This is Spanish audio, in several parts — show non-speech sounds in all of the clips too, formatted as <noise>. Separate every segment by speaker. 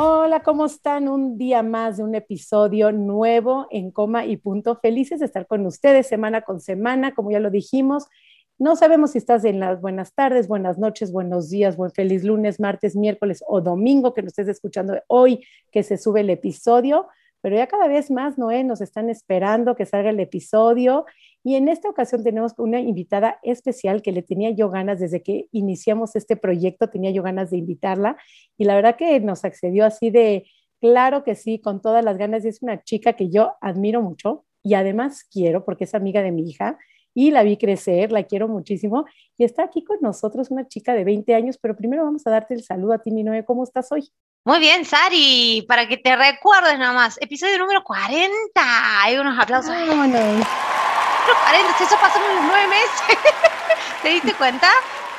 Speaker 1: Hola, ¿cómo están? Un día más de un episodio nuevo en Coma y Punto. Felices de estar con ustedes semana con semana, como ya lo dijimos. No sabemos si estás en las buenas tardes, buenas noches, buenos días, buen feliz lunes, martes, miércoles o domingo que nos estés escuchando hoy que se sube el episodio, pero ya cada vez más, Noé, nos están esperando que salga el episodio y en esta ocasión tenemos una invitada especial que le tenía yo ganas desde que iniciamos este proyecto, tenía yo ganas de invitarla y la verdad que nos accedió así de, claro que sí, con todas las ganas. Y es una chica que yo admiro mucho y además quiero porque es amiga de mi hija y la vi crecer, la quiero muchísimo y está aquí con nosotros una chica de 20 años, pero primero vamos a darte el saludo a ti, mi Noé, ¿cómo estás hoy?
Speaker 2: Muy bien, Sari, para que te recuerdes nada más, episodio número 40, hay unos aplausos. Vámonos. 40, eso pasó en los nueve meses. <laughs> ¿Te diste cuenta?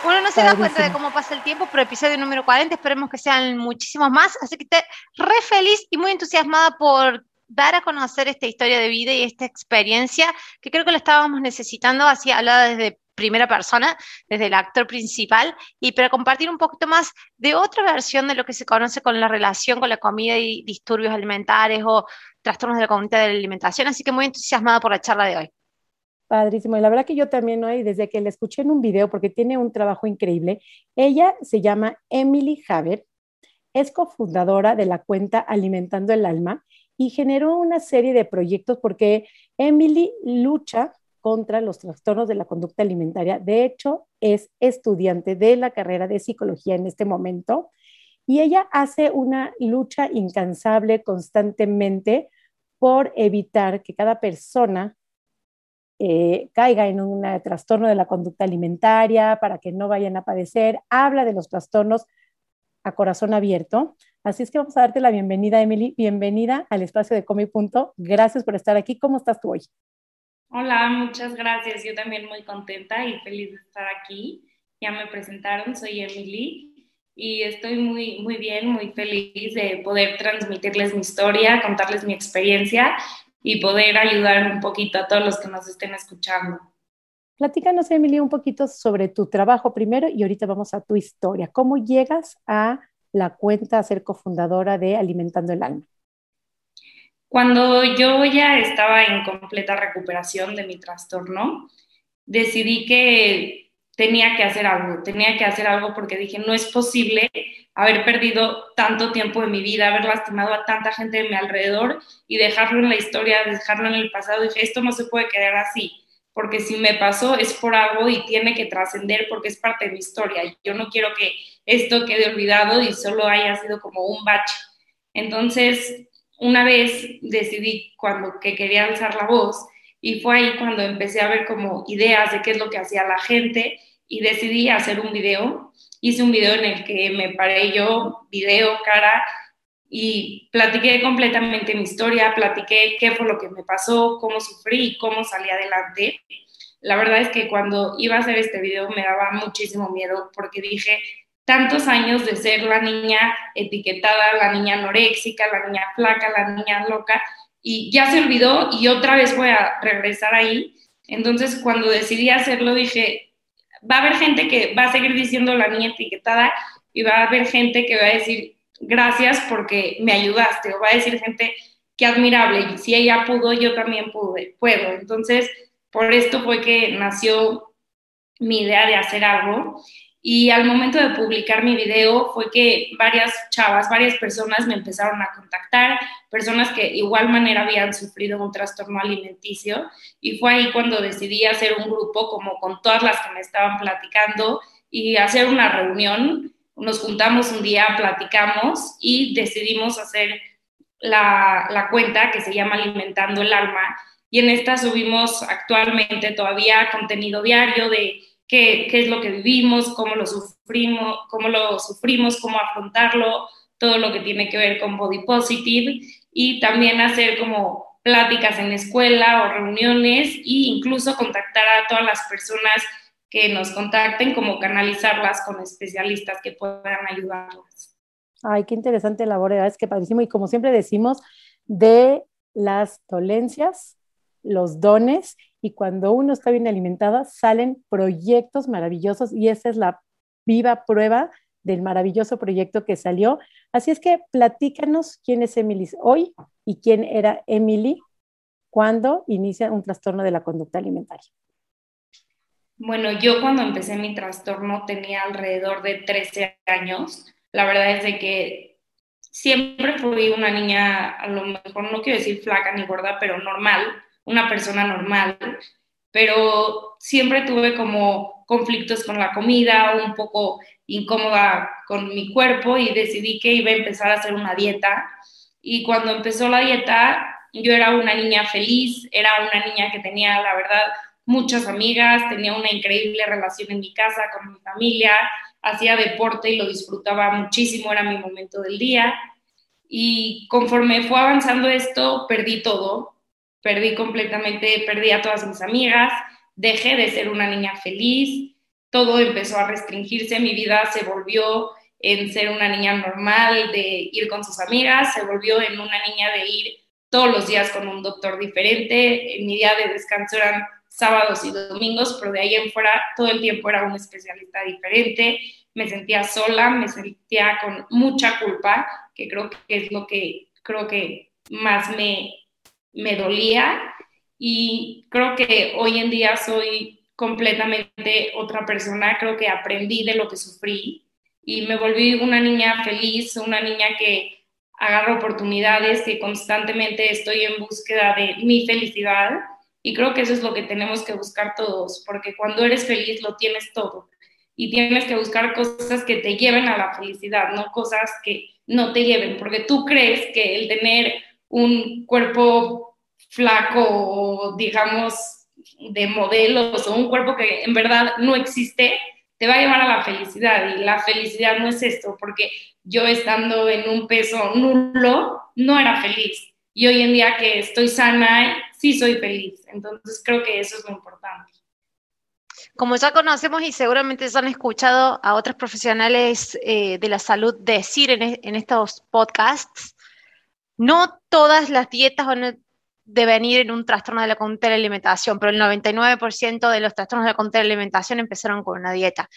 Speaker 2: Uno no se da cuenta de cómo pasa el tiempo, pero episodio número 40, esperemos que sean muchísimos más. Así que estoy re feliz y muy entusiasmada por dar a conocer esta historia de vida y esta experiencia que creo que lo estábamos necesitando, así hablada desde primera persona, desde el actor principal, y para compartir un poquito más de otra versión de lo que se conoce con la relación con la comida y disturbios alimentarios o trastornos de la conducta de la alimentación. Así que muy entusiasmada por la charla de hoy.
Speaker 1: Padrísimo. Y la verdad que yo también, hoy, desde que la escuché en un video, porque tiene un trabajo increíble, ella se llama Emily Haber, es cofundadora de la cuenta Alimentando el Alma y generó una serie de proyectos porque Emily lucha contra los trastornos de la conducta alimentaria. De hecho, es estudiante de la carrera de psicología en este momento y ella hace una lucha incansable constantemente por evitar que cada persona eh, caiga en un trastorno de la conducta alimentaria, para que no vayan a padecer. Habla de los trastornos a corazón abierto. Así es que vamos a darte la bienvenida, Emily. Bienvenida al espacio de Come Punto. Gracias por estar aquí. ¿Cómo estás tú hoy?
Speaker 3: Hola, muchas gracias. Yo también muy contenta y feliz de estar aquí. Ya me presentaron, soy Emily y estoy muy, muy bien, muy feliz de poder transmitirles mi historia, contarles mi experiencia y poder ayudar un poquito a todos los que nos estén escuchando.
Speaker 1: Platícanos, Emily, un poquito sobre tu trabajo primero y ahorita vamos a tu historia. ¿Cómo llegas a la cuenta a ser cofundadora de Alimentando el Alma?
Speaker 3: Cuando yo ya estaba en completa recuperación de mi trastorno, decidí que tenía que hacer algo, tenía que hacer algo porque dije, no es posible haber perdido tanto tiempo de mi vida, haber lastimado a tanta gente de mi alrededor y dejarlo en la historia, dejarlo en el pasado. Dije, esto no se puede quedar así, porque si me pasó es por algo y tiene que trascender porque es parte de mi historia. Yo no quiero que esto quede olvidado y solo haya sido como un bache. Entonces, una vez decidí cuando que quería alzar la voz y fue ahí cuando empecé a ver como ideas de qué es lo que hacía la gente y decidí hacer un video. Hice un video en el que me paré yo, video, cara, y platiqué completamente mi historia, platiqué qué fue lo que me pasó, cómo sufrí cómo salí adelante. La verdad es que cuando iba a hacer este video me daba muchísimo miedo porque dije, tantos años de ser la niña etiquetada, la niña anoréxica, la niña flaca, la niña loca, y ya se olvidó y otra vez voy a regresar ahí. Entonces, cuando decidí hacerlo, dije, va a haber gente que va a seguir diciendo la niña etiquetada y va a haber gente que va a decir gracias porque me ayudaste o va a decir gente que admirable y si ella pudo, yo también pude, puedo. Entonces, por esto fue que nació mi idea de hacer algo y al momento de publicar mi video fue que varias chavas, varias personas me empezaron a contactar, personas que igual manera habían sufrido un trastorno alimenticio. Y fue ahí cuando decidí hacer un grupo como con todas las que me estaban platicando y hacer una reunión. Nos juntamos un día, platicamos y decidimos hacer la, la cuenta que se llama Alimentando el Alma. Y en esta subimos actualmente todavía contenido diario de qué, es lo que vivimos, cómo lo sufrimos, cómo lo sufrimos, cómo afrontarlo, todo lo que tiene que ver con body positive y también hacer como pláticas en escuela o reuniones e incluso contactar a todas las personas que nos contacten, como canalizarlas con especialistas que puedan ayudarlas.
Speaker 1: Ay, qué interesante labor, es que padrísimo. Y como siempre decimos, de las dolencias, los dones, y cuando uno está bien alimentado, salen proyectos maravillosos y esa es la viva prueba del maravilloso proyecto que salió. Así es que platícanos quién es Emily hoy y quién era Emily cuando inicia un trastorno de la conducta alimentaria.
Speaker 3: Bueno, yo cuando empecé mi trastorno tenía alrededor de 13 años. La verdad es de que siempre fui una niña, a lo mejor no quiero decir flaca ni gorda, pero normal, una persona normal, pero siempre tuve como conflictos con la comida, un poco incómoda con mi cuerpo y decidí que iba a empezar a hacer una dieta. Y cuando empezó la dieta, yo era una niña feliz, era una niña que tenía, la verdad, muchas amigas, tenía una increíble relación en mi casa con mi familia, hacía deporte y lo disfrutaba muchísimo, era mi momento del día. Y conforme fue avanzando esto, perdí todo, perdí completamente, perdí a todas mis amigas, dejé de ser una niña feliz, todo empezó a restringirse, mi vida se volvió en ser una niña normal, de ir con sus amigas, se volvió en una niña de ir todos los días con un doctor diferente, mi día de descanso eran sábados y domingos, pero de ahí en fuera todo el tiempo era un especialista diferente, me sentía sola, me sentía con mucha culpa, que creo que es lo que creo que más me, me dolía y creo que hoy en día soy completamente otra persona, creo que aprendí de lo que sufrí y me volví una niña feliz, una niña que agarro oportunidades, que constantemente estoy en búsqueda de mi felicidad. Y creo que eso es lo que tenemos que buscar todos, porque cuando eres feliz lo tienes todo. Y tienes que buscar cosas que te lleven a la felicidad, no cosas que no te lleven, porque tú crees que el tener un cuerpo flaco digamos de modelos o un cuerpo que en verdad no existe, te va a llevar a la felicidad. Y la felicidad no es esto, porque yo estando en un peso nulo no era feliz. Y hoy en día que estoy sana sí soy feliz, entonces creo que eso es lo importante.
Speaker 2: Como ya conocemos y seguramente ya han escuchado a otros profesionales eh, de la salud decir en, en estos podcasts, no todas las dietas van a devenir en un trastorno de la conducta de alimentación, pero el 99% de los trastornos de la conducta de alimentación empezaron con una dieta.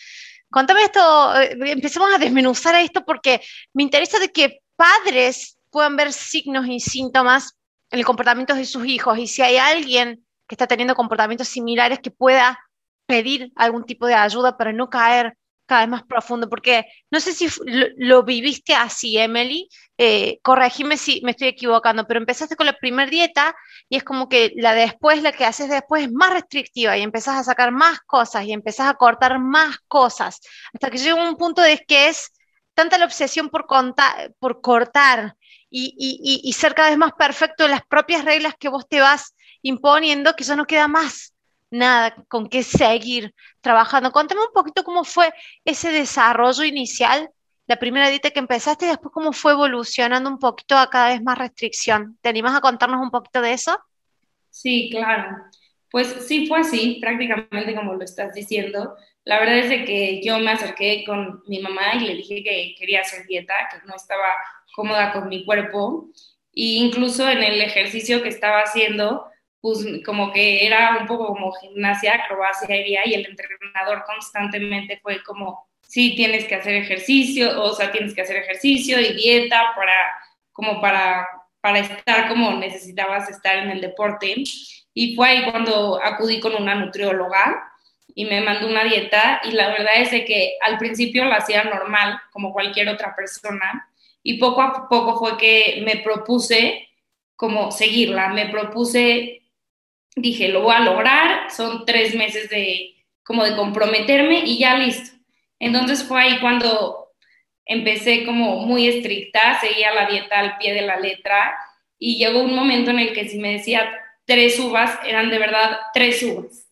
Speaker 2: Contame esto, eh, empecemos a desmenuzar esto porque me interesa que padres puedan ver signos y síntomas en el comportamiento de sus hijos y si hay alguien que está teniendo comportamientos similares que pueda pedir algún tipo de ayuda para no caer cada vez más profundo, porque no sé si lo, viviste así, Emily, eh, corregime si me estoy equivocando, pero empezaste con la primera dieta y es como que la después, la que haces después es más restrictiva y empezás a sacar más cosas y empezás a cortar más cosas, hasta que llega un punto de que es tanta la obsesión por, contar, por cortar y, y, y ser cada vez más perfecto en las propias reglas que vos te vas imponiendo que ya no queda más nada con qué seguir trabajando. Cuéntame un poquito cómo fue ese desarrollo inicial, la primera dieta que empezaste y después cómo fue evolucionando un poquito a cada vez más restricción. ¿Te a contarnos un poquito de eso?
Speaker 3: Sí, claro. Pues sí fue así, prácticamente como lo estás diciendo. La verdad es de que yo me acerqué con mi mamá y le dije que quería hacer dieta, que no estaba cómoda con mi cuerpo. E incluso en el ejercicio que estaba haciendo, pues como que era un poco como gimnasia, acrobacia y el entrenador constantemente fue como, sí, tienes que hacer ejercicio, o sea, tienes que hacer ejercicio y dieta para, como para, para estar como necesitabas estar en el deporte. Y fue ahí cuando acudí con una nutrióloga y me mandó una dieta y la verdad es de que al principio la hacía normal, como cualquier otra persona, y poco a poco fue que me propuse como seguirla, me propuse dije, lo voy a lograr, son tres meses de como de comprometerme y ya listo. Entonces fue ahí cuando empecé como muy estricta, seguía la dieta al pie de la letra y llegó un momento en el que si me decía tres uvas, eran de verdad tres uvas.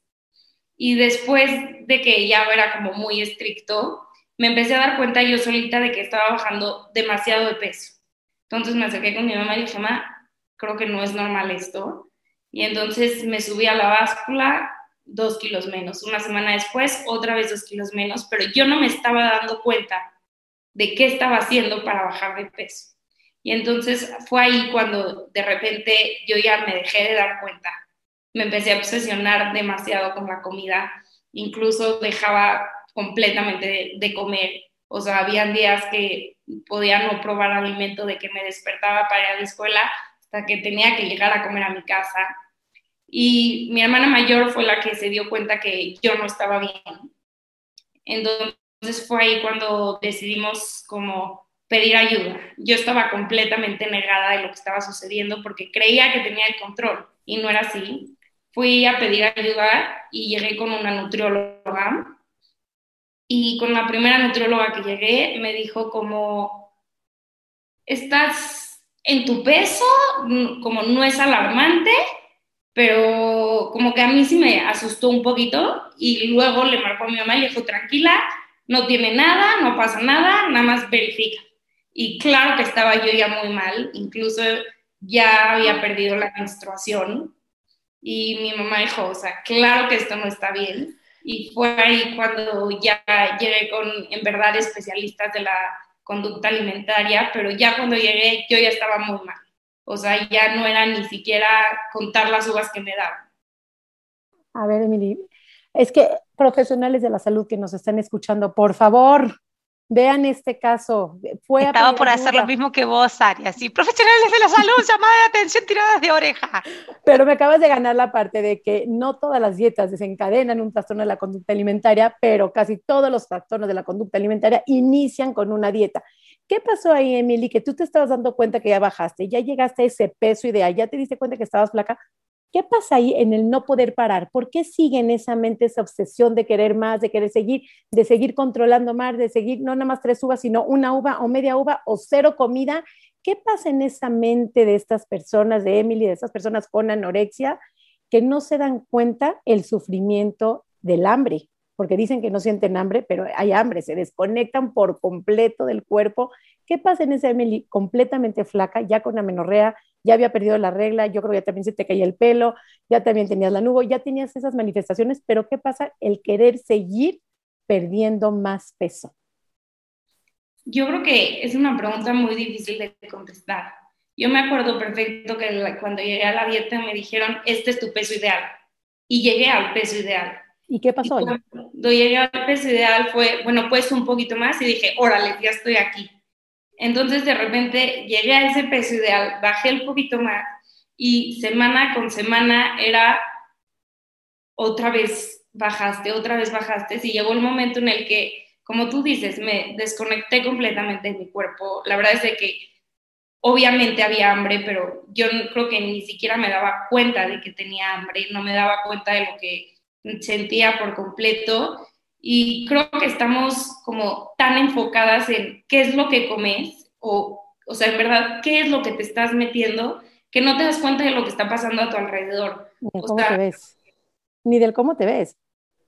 Speaker 3: Y después de que ya era como muy estricto, me empecé a dar cuenta yo solita de que estaba bajando demasiado de peso. Entonces me acerqué con mi mamá y dije, mamá, creo que no es normal esto. Y entonces me subí a la báscula dos kilos menos. Una semana después, otra vez dos kilos menos, pero yo no me estaba dando cuenta de qué estaba haciendo para bajar de peso. Y entonces fue ahí cuando de repente yo ya me dejé de dar cuenta. Me empecé a obsesionar demasiado con la comida, incluso dejaba completamente de, comer. O sea, habían días que podía no probar alimento de que me despertaba para ir a la escuela hasta que tenía que llegar a comer a mi casa. Y mi hermana mayor fue la que se dio cuenta que yo no estaba bien. Entonces fue ahí cuando decidimos como pedir ayuda. Yo estaba completamente negada de lo que estaba sucediendo porque creía que tenía el control y no era así. Fui a pedir ayuda y llegué con una nutrióloga y con la primera nutrióloga que llegué me dijo como, estás en tu peso, como no es alarmante, pero como que a mí sí me asustó un poquito y luego le marcó a mi mamá y le dijo, tranquila, no tiene nada, no pasa nada, nada más verifica. Y claro que estaba yo ya muy mal, incluso ya había perdido la menstruación y mi mamá dijo, o sea, claro que esto no está bien. Y fue ahí cuando ya llegué con, en verdad, especialistas de la conducta alimentaria, pero ya cuando llegué yo ya estaba muy mal. O sea, ya no era ni siquiera contar las uvas que me daban.
Speaker 1: A ver, Emily, es que profesionales de la salud que nos están escuchando, por favor, vean este caso.
Speaker 2: Fue Estaba por hacer lo mismo que vos, Aria. Sí, profesionales de la salud, llamada de atención tiradas de oreja.
Speaker 1: Pero me acabas de ganar la parte de que no todas las dietas desencadenan un trastorno de la conducta alimentaria, pero casi todos los trastornos de la conducta alimentaria inician con una dieta. ¿Qué pasó ahí, Emily? Que tú te estabas dando cuenta que ya bajaste, ya llegaste a ese peso ideal, ya te diste cuenta que estabas flaca. ¿Qué pasa ahí en el no poder parar? ¿Por qué sigue en esa mente esa obsesión de querer más, de querer seguir, de seguir controlando más, de seguir no nada más tres uvas, sino una uva o media uva o cero comida? ¿Qué pasa en esa mente de estas personas, de Emily, de estas personas con anorexia, que no se dan cuenta el sufrimiento del hambre? Porque dicen que no sienten hambre, pero hay hambre, se desconectan por completo del cuerpo. ¿Qué pasa en esa Emily completamente flaca, ya con amenorrea, ya había perdido la regla, yo creo que ya también se te caía el pelo, ya también tenías la nube, ya tenías esas manifestaciones, pero ¿qué pasa? El querer seguir perdiendo más peso.
Speaker 3: Yo creo que es una pregunta muy difícil de contestar. Yo me acuerdo perfecto que cuando llegué a la dieta me dijeron, este es tu peso ideal. Y llegué al peso ideal.
Speaker 1: ¿Y qué pasó?
Speaker 3: cuando llegué al peso ideal fue, bueno, pues un poquito más y dije, órale, ya estoy aquí. Entonces de repente llegué a ese peso ideal, bajé el poquito más y semana con semana era otra vez bajaste, otra vez bajaste y llegó el momento en el que, como tú dices, me desconecté completamente de mi cuerpo. La verdad es de que obviamente había hambre, pero yo creo que ni siquiera me daba cuenta de que tenía hambre, no me daba cuenta de lo que sentía por completo y creo que estamos como tan enfocadas en qué es lo que comes o, o sea, en verdad, qué es lo que te estás metiendo, que no te das cuenta de lo que está pasando a tu alrededor.
Speaker 1: Ni de cómo te ves. Ni del cómo te ves.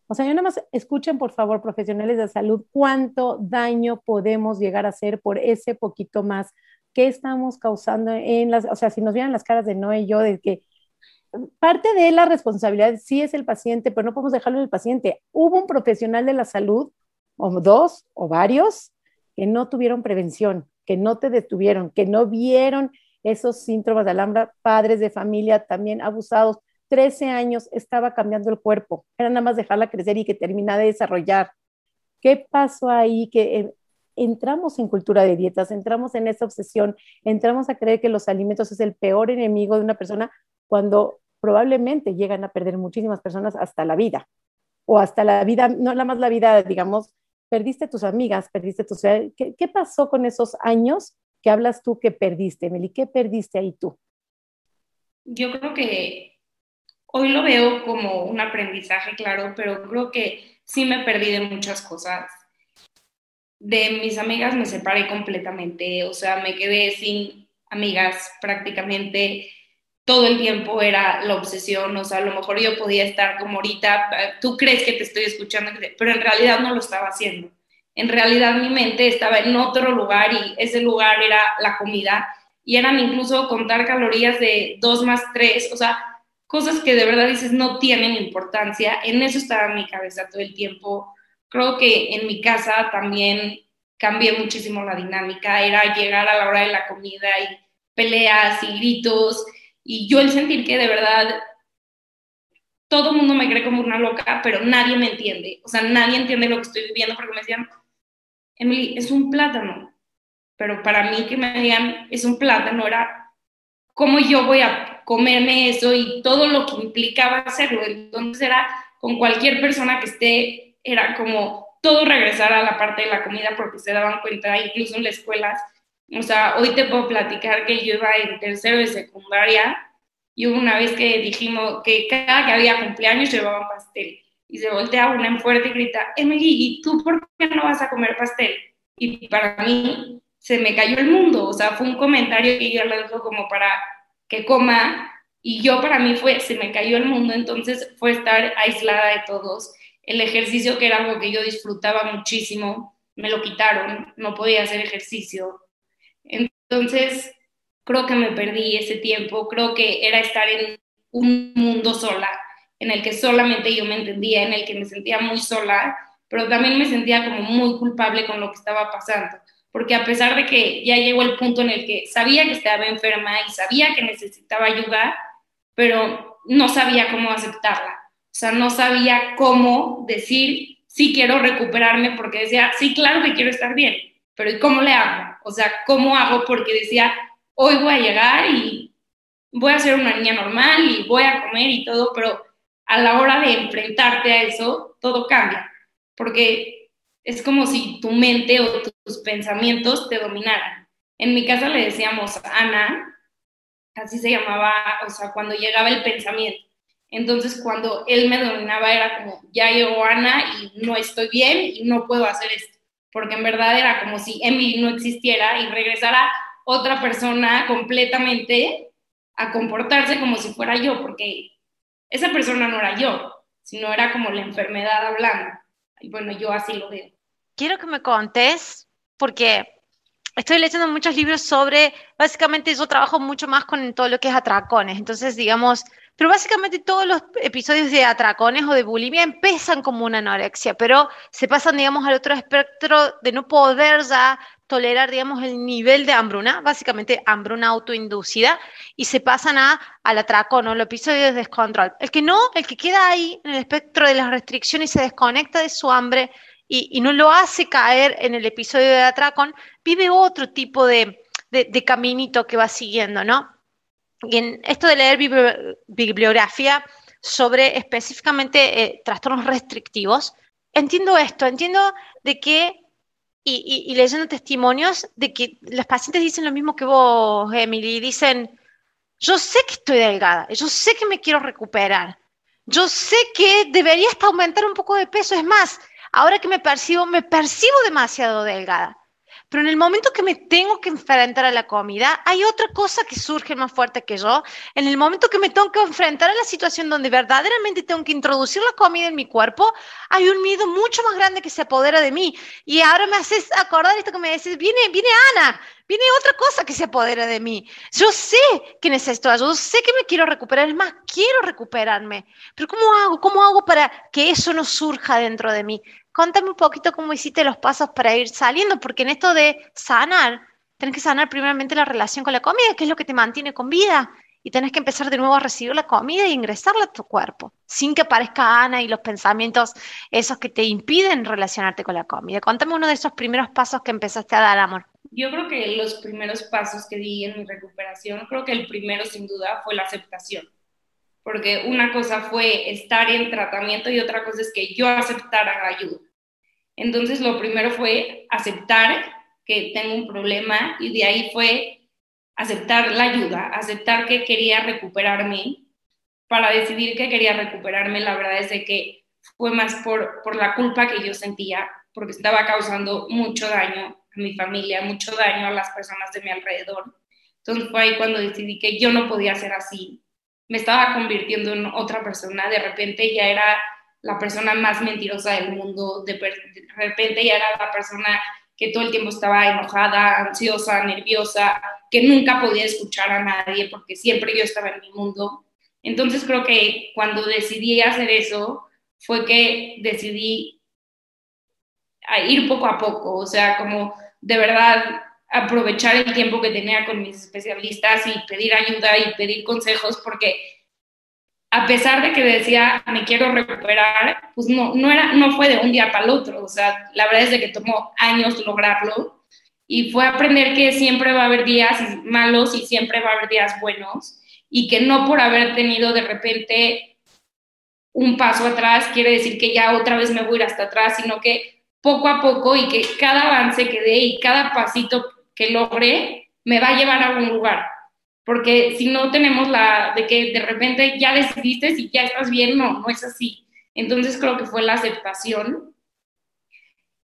Speaker 1: O sea, yo nada más escuchen, por favor, profesionales de salud, cuánto daño podemos llegar a hacer por ese poquito más. ¿Qué estamos causando en las, o sea, si nos vieran las caras de Noé y yo, de que parte de la responsabilidad sí es el paciente, pero no podemos dejarlo en el paciente. Hubo un profesional de la salud, o dos, o varios, que no tuvieron prevención, que no te detuvieron, que no vieron esos síntomas de alhambra, padres de familia también abusados. 13 años estaba cambiando el cuerpo, era nada más dejarla crecer y que termina de desarrollar. ¿Qué pasó ahí? Que eh, entramos en cultura de dietas, entramos en esa obsesión, entramos a creer que los alimentos es el peor enemigo de una persona cuando probablemente llegan a perder muchísimas personas hasta la vida, o hasta la vida, no nada más la vida, digamos, perdiste tus amigas, perdiste tus... ¿Qué, ¿Qué pasó con esos años que hablas tú que perdiste, Meli? ¿Qué perdiste ahí tú?
Speaker 3: Yo creo que hoy lo veo como un aprendizaje, claro, pero creo que sí me perdí de muchas cosas. De mis amigas me separé completamente, o sea, me quedé sin amigas prácticamente todo el tiempo era la obsesión, o sea, a lo mejor yo podía estar como ahorita, tú crees que te estoy escuchando, pero en realidad no lo estaba haciendo. En realidad mi mente estaba en otro lugar y ese lugar era la comida y eran incluso contar calorías de 2 más 3, o sea, cosas que de verdad dices no tienen importancia. En eso estaba mi cabeza todo el tiempo. Creo que en mi casa también cambié muchísimo la dinámica, era llegar a la hora de la comida y peleas y gritos, y yo el sentir que de verdad todo el mundo me cree como una loca, pero nadie me entiende, o sea, nadie entiende lo que estoy viviendo porque me decían, Emily, es un plátano, pero para mí que me digan, es un plátano, era cómo yo voy a comerme eso y todo lo que implicaba hacerlo, entonces era con cualquier persona que esté, era como todo regresar a la parte de la comida porque se daban cuenta, incluso en las escuelas, o sea, hoy te puedo platicar que yo iba en tercero de secundaria y hubo una vez que dijimos que cada que había cumpleaños llevaban pastel. Y se voltea una en fuerte y grita, Emily, ¿y tú por qué no vas a comer pastel? Y para mí se me cayó el mundo. O sea, fue un comentario que yo le dejo como para que coma. Y yo para mí fue, se me cayó el mundo. Entonces fue estar aislada de todos. El ejercicio, que era algo que yo disfrutaba muchísimo, me lo quitaron. No podía hacer ejercicio. Entonces, creo que me perdí ese tiempo, creo que era estar en un mundo sola, en el que solamente yo me entendía, en el que me sentía muy sola, pero también me sentía como muy culpable con lo que estaba pasando, porque a pesar de que ya llegó el punto en el que sabía que estaba enferma y sabía que necesitaba ayuda, pero no sabía cómo aceptarla, o sea, no sabía cómo decir, sí quiero recuperarme, porque decía, sí, claro que quiero estar bien, pero ¿y cómo le hago? O sea, ¿cómo hago? Porque decía, hoy voy a llegar y voy a ser una niña normal y voy a comer y todo, pero a la hora de enfrentarte a eso, todo cambia, porque es como si tu mente o tus pensamientos te dominaran. En mi casa le decíamos Ana, así se llamaba, o sea, cuando llegaba el pensamiento. Entonces, cuando él me dominaba, era como, ya llegó Ana y no estoy bien y no puedo hacer esto porque en verdad era como si Emily no existiera y regresara otra persona completamente a comportarse como si fuera yo, porque esa persona no era yo, sino era como la enfermedad hablando. Y bueno, yo así lo veo.
Speaker 2: Quiero que me contes, porque estoy leyendo muchos libros sobre, básicamente yo trabajo mucho más con todo lo que es atracones, entonces digamos, pero básicamente todos los episodios de atracones o de bulimia empiezan como una anorexia, pero se pasan, digamos, al otro espectro de no poder ya tolerar, digamos, el nivel de hambruna, básicamente hambruna autoinducida, y se pasan a, al atracón o el episodio de descontrol. El que no, el que queda ahí en el espectro de las restricciones y se desconecta de su hambre y, no lo hace caer en el episodio de atracón, vive otro tipo de, de caminito que va siguiendo, ¿no? Y en esto de leer bibliografía sobre específicamente eh, trastornos restrictivos, entiendo esto, entiendo de que, y, leyendo testimonios, de que los pacientes dicen lo mismo que vos, Emily, dicen, yo sé que estoy delgada, yo sé que me quiero recuperar, yo sé que debería hasta aumentar un poco de peso, es más, ahora que me percibo, me percibo demasiado delgada. Pero en el momento que me tengo que enfrentar a la comida, hay otra cosa que surge más fuerte que yo. En el momento que me tengo que enfrentar a la situación donde verdaderamente tengo que introducir la comida en mi cuerpo, hay un miedo mucho más grande que se apodera de mí. Y ahora me haces acordar esto que me dices, viene, viene Ana, viene otra cosa que se apodera de mí. Yo sé que necesito ayuda, yo sé que me quiero recuperar, es más, quiero recuperarme. Pero ¿cómo hago? ¿Cómo hago para que eso no surja dentro de mí? Contame un poquito cómo hiciste los pasos para ir saliendo, porque en esto de sanar, tenés que sanar primeramente la relación con la comida, que es lo que te mantiene con vida, y tenés que empezar de nuevo a recibir la comida e ingresarla a tu cuerpo, sin que aparezca Ana y los pensamientos esos que te impiden relacionarte con la comida. Contame uno de esos primeros pasos que empezaste a dar, amor.
Speaker 3: Yo creo que los primeros pasos que di en mi recuperación, creo que el primero sin duda fue la aceptación porque una cosa fue estar en tratamiento y otra cosa es que yo aceptara ayuda. Entonces, lo primero fue aceptar que tengo un problema y de ahí fue aceptar la ayuda, aceptar que quería recuperarme. Para decidir que quería recuperarme, la verdad es de que fue más por, por la culpa que yo sentía, porque estaba causando mucho daño a mi familia, mucho daño a las personas de mi alrededor. Entonces fue ahí cuando decidí que yo no podía ser así, me estaba convirtiendo en otra persona, de repente ya era la persona más mentirosa del mundo, de, repente ya era la persona que todo el tiempo estaba enojada, ansiosa, nerviosa, que nunca podía escuchar a nadie porque siempre yo estaba en mi mundo. Entonces creo que cuando decidí hacer eso fue que decidí ir poco a poco, o sea, como de verdad aprovechar el tiempo que tenía con mis especialistas y pedir ayuda y pedir consejos porque a pesar de que decía me quiero recuperar, pues no, no, era, no fue de un día para el otro, o sea, la verdad es de que tomó años lograrlo y fue aprender que siempre va a haber días malos y siempre va a haber días buenos y que no por haber tenido de repente un paso atrás quiere decir que ya otra vez me voy a ir hasta atrás, sino que poco a poco y que cada avance que dé y cada pasito que logre me va a llevar a un lugar porque si no tenemos la de que de repente ya decidiste y ya estás bien, no, no es así. Entonces creo que fue la aceptación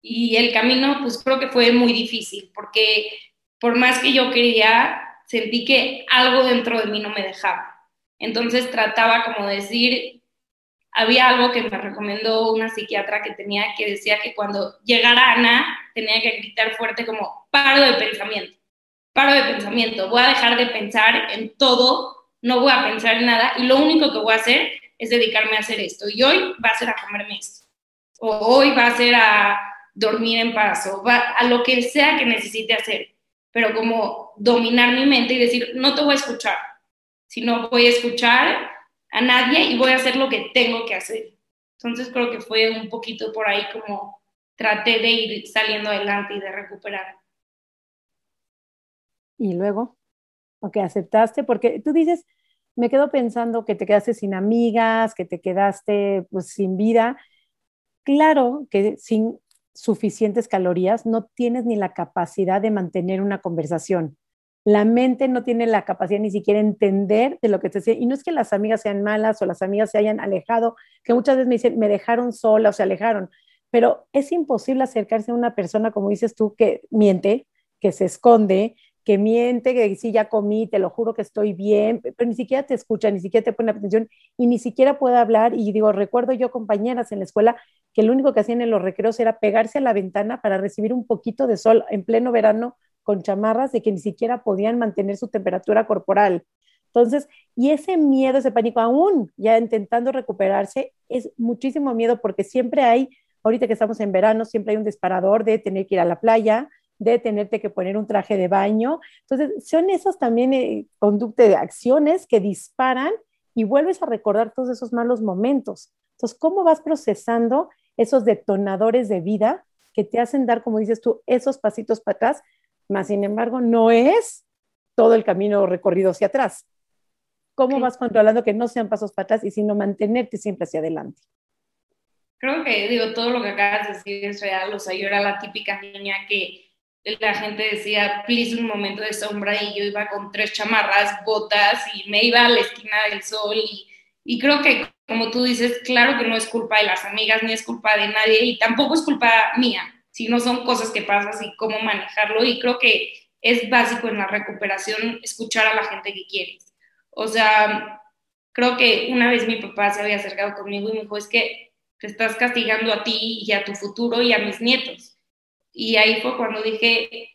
Speaker 3: y el camino pues creo que fue muy difícil porque por más que yo quería, sentí que algo dentro de mí no me dejaba. Entonces trataba como decir, había algo que me recomendó una psiquiatra que tenía que decía que cuando llegara Ana tenía que gritar fuerte como paro de pensamiento paro de pensamiento, voy a dejar de pensar en todo, no voy a pensar en nada y lo único que voy a hacer es dedicarme a hacer esto. Y hoy va a ser a comerme esto. O hoy va a ser a dormir en paz o va a lo que sea que necesite hacer. Pero como dominar mi mente y decir, no te voy a escuchar, sino voy a escuchar a nadie y voy a hacer lo que tengo que hacer. Entonces creo que fue un poquito por ahí como traté de ir saliendo adelante y de recuperar
Speaker 1: y luego, ok, aceptaste, porque tú dices, me quedo pensando que te quedaste sin amigas, que te quedaste pues, sin vida. Claro que sin suficientes calorías no tienes ni la capacidad de mantener una conversación. La mente no tiene la capacidad ni siquiera de entender de lo que te decía. Y no es que las amigas sean malas o las amigas se hayan alejado, que muchas veces me dicen, me dejaron sola o se alejaron. Pero es imposible acercarse a una persona, como dices tú, que miente, que se esconde, que miente, que sí, ya comí, te lo juro que estoy bien, pero ni siquiera te escucha, ni siquiera te pone atención y ni siquiera puede hablar. Y digo, recuerdo yo compañeras en la escuela que lo único que hacían en los recreos era pegarse a la ventana para recibir un poquito de sol en pleno verano con chamarras de que ni siquiera podían mantener su temperatura corporal. Entonces, y ese miedo, ese pánico, aún ya intentando recuperarse, es muchísimo miedo porque siempre hay, ahorita que estamos en verano, siempre hay un disparador de tener que ir a la playa, de tenerte que poner un traje de baño. Entonces, son esas también eh, conductas de acciones que disparan y vuelves a recordar todos esos malos momentos. Entonces, ¿cómo vas procesando esos detonadores de vida que te hacen dar, como dices tú, esos pasitos para atrás? Más sin embargo, no es todo el camino recorrido hacia atrás. ¿Cómo vas controlando que no sean pasos para atrás y sino mantenerte siempre hacia adelante?
Speaker 3: Creo que, digo, todo lo que acabas de decir es real. O sea, yo era la típica niña que la gente decía, please, un momento de sombra, y yo iba con tres chamarras, botas, y me iba a la esquina del sol, y, y creo que, como tú dices, claro que no es culpa de las amigas, ni es culpa de nadie, y tampoco es culpa mía, sino son cosas que pasan y cómo manejarlo, y creo que es básico en la recuperación escuchar a la gente que quieres. O sea, creo que una vez mi papá se había acercado conmigo y me dijo, es que te estás castigando a ti y a tu futuro y a mis nietos y ahí fue cuando dije,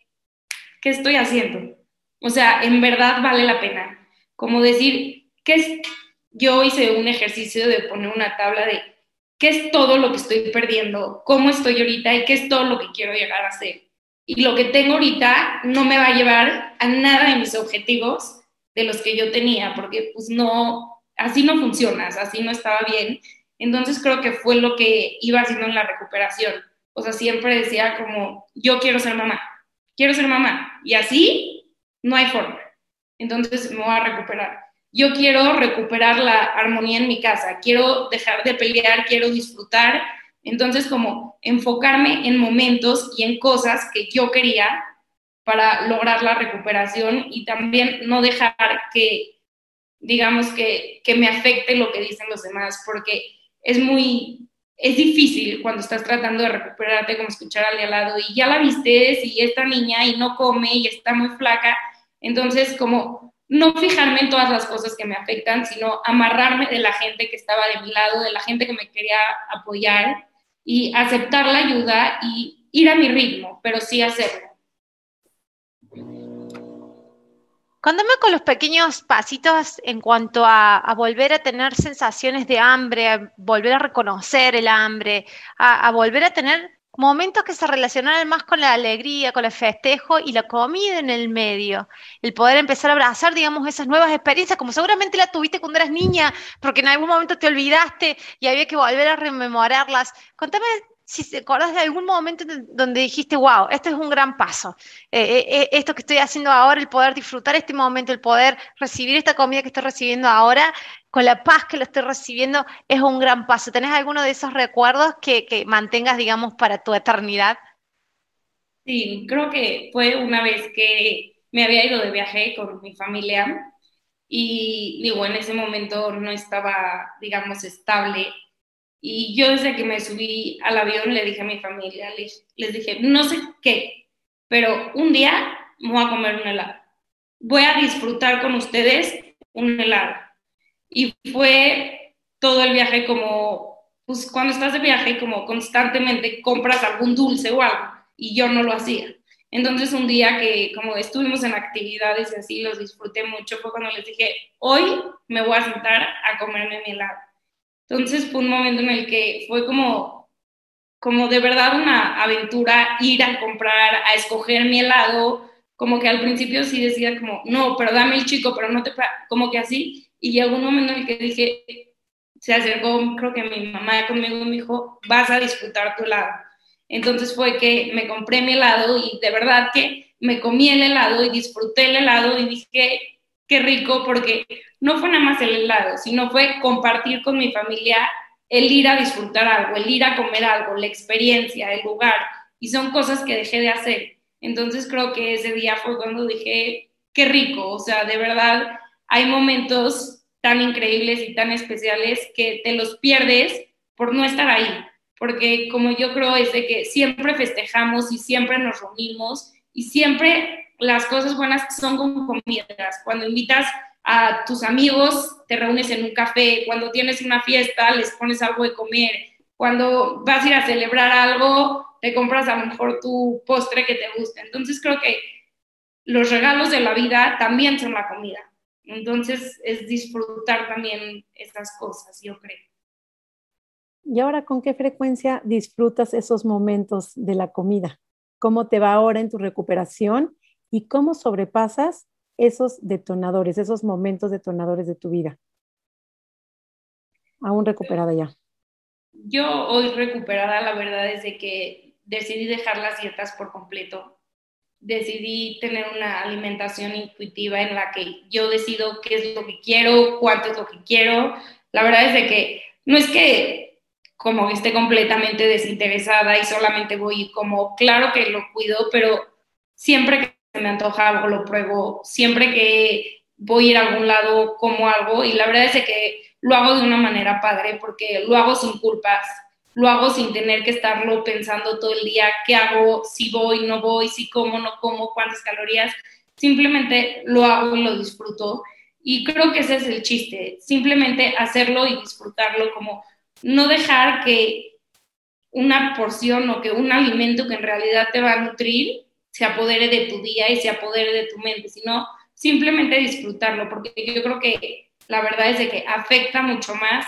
Speaker 3: ¿qué estoy haciendo? O sea, en verdad vale la pena. Como decir, ¿qué es? Yo hice un ejercicio de poner una tabla de qué es todo lo que estoy perdiendo, cómo estoy ahorita y qué es todo lo que quiero llegar a ser. Y lo que tengo ahorita no me va a llevar a nada de mis objetivos de los que yo tenía, porque pues no, así no funcionas, así no estaba bien. Entonces creo que fue lo que iba haciendo en la recuperación o sea, siempre decía como, yo quiero ser mamá, quiero ser mamá. Y así no hay forma. Entonces me voy a recuperar. Yo quiero recuperar la armonía en mi casa, quiero dejar de pelear, quiero disfrutar. Entonces, como enfocarme en momentos y en cosas que yo quería para lograr la recuperación y también no dejar que, digamos, que, que me afecte lo que dicen los demás, porque es muy, es difícil cuando estás tratando de recuperarte como escuchar al de al lado y ya la viste y esta niña y no come y está muy flaca. Entonces, como no fijarme en todas las cosas que me afectan, sino amarrarme de la gente que estaba de mi lado, de la gente que me quería apoyar y aceptar la ayuda y ir a mi ritmo, pero sí hacerlo.
Speaker 2: Contame con los pequeños pasitos en cuanto a, volver a tener sensaciones de hambre, a volver a reconocer el hambre, a, volver a tener momentos que se relacionaran más con la alegría, con el festejo y la comida en el medio. El poder empezar a abrazar, digamos, esas nuevas experiencias, como seguramente la tuviste cuando eras niña, porque en algún momento te olvidaste y había que volver a rememorarlas. Contame si te acordás de algún momento donde dijiste, wow, esto es un gran paso, eh, eh, eh, esto que estoy haciendo ahora, el poder disfrutar este momento, el poder recibir esta comida que estoy recibiendo ahora, con la paz que lo estoy recibiendo, es un gran paso. ¿Tenés alguno de esos recuerdos que, que mantengas, digamos, para tu eternidad?
Speaker 3: Sí, creo que fue una vez que me había ido de viaje con mi familia y digo, en ese momento no estaba, digamos, estable y yo desde que me subí al avión le dije a mi familia, les, dije, no sé qué, pero un día voy a comer un helado. Voy a disfrutar con ustedes un helado. Y fue todo el viaje como, pues cuando estás de viaje como constantemente compras algún dulce o algo, y yo no lo hacía. Entonces un día que como estuvimos en actividades y así los disfruté mucho fue cuando les dije, hoy me voy a sentar a comerme mi helado. Entonces fue un momento en el que fue como, como de verdad una aventura ir a comprar, a escoger mi helado, como que al principio sí decía como, no, pero dame el chico, pero no te, como que así, y llegó un momento en el que dije, se acercó, creo que mi mamá conmigo me dijo, vas a disfrutar tu helado. Entonces fue que me compré mi helado y de verdad que me comí el helado y disfruté el helado y dije, qué rico, porque no fue nada más el helado, sino fue compartir con mi familia el ir a disfrutar algo, el ir a comer algo, la experiencia, el lugar, y son cosas que dejé de hacer. Entonces creo que ese día fue cuando dije, qué rico, o sea, de verdad hay momentos tan increíbles y tan especiales que te los pierdes por no estar ahí, porque como yo creo es de que siempre festejamos y siempre nos reunimos y siempre las cosas buenas son con comidas. Cuando invitas a tus amigos, te reúnes en un café. Cuando tienes una fiesta, les pones algo de comer. Cuando vas a ir a celebrar algo, te compras a lo mejor tu postre que te guste. Entonces creo que los regalos de la vida también son la comida. Entonces es disfrutar también esas cosas, yo creo.
Speaker 1: ¿Y ahora con qué frecuencia disfrutas esos momentos de la comida? ¿Cómo te va ahora en tu recuperación? Y cómo sobrepasas esos detonadores, esos momentos detonadores de tu vida. Aún recuperada ya.
Speaker 3: Yo hoy recuperada, la verdad es de que decidí dejar las dietas por completo. Decidí tener una alimentación intuitiva en la que yo decido qué es lo que quiero, cuánto es lo que quiero. La verdad es de que no es que como esté completamente desinteresada y solamente voy como, claro que lo cuido, pero siempre que me antoja algo, lo pruebo. Siempre que voy a ir a algún lado, como algo. Y la verdad es que lo hago de una manera padre porque lo hago sin culpas. Lo hago sin tener que estarlo pensando todo el día, qué hago, si voy, no voy, si como, no como, cuántas calorías. Simplemente lo hago y lo disfruto. Y creo que ese es el chiste, simplemente hacerlo y disfrutarlo, como no dejar que una porción o que un alimento que en realidad te va a nutrir se apodere de tu día y se apodere de tu mente, sino simplemente disfrutarlo, porque yo creo que la verdad es de que afecta mucho más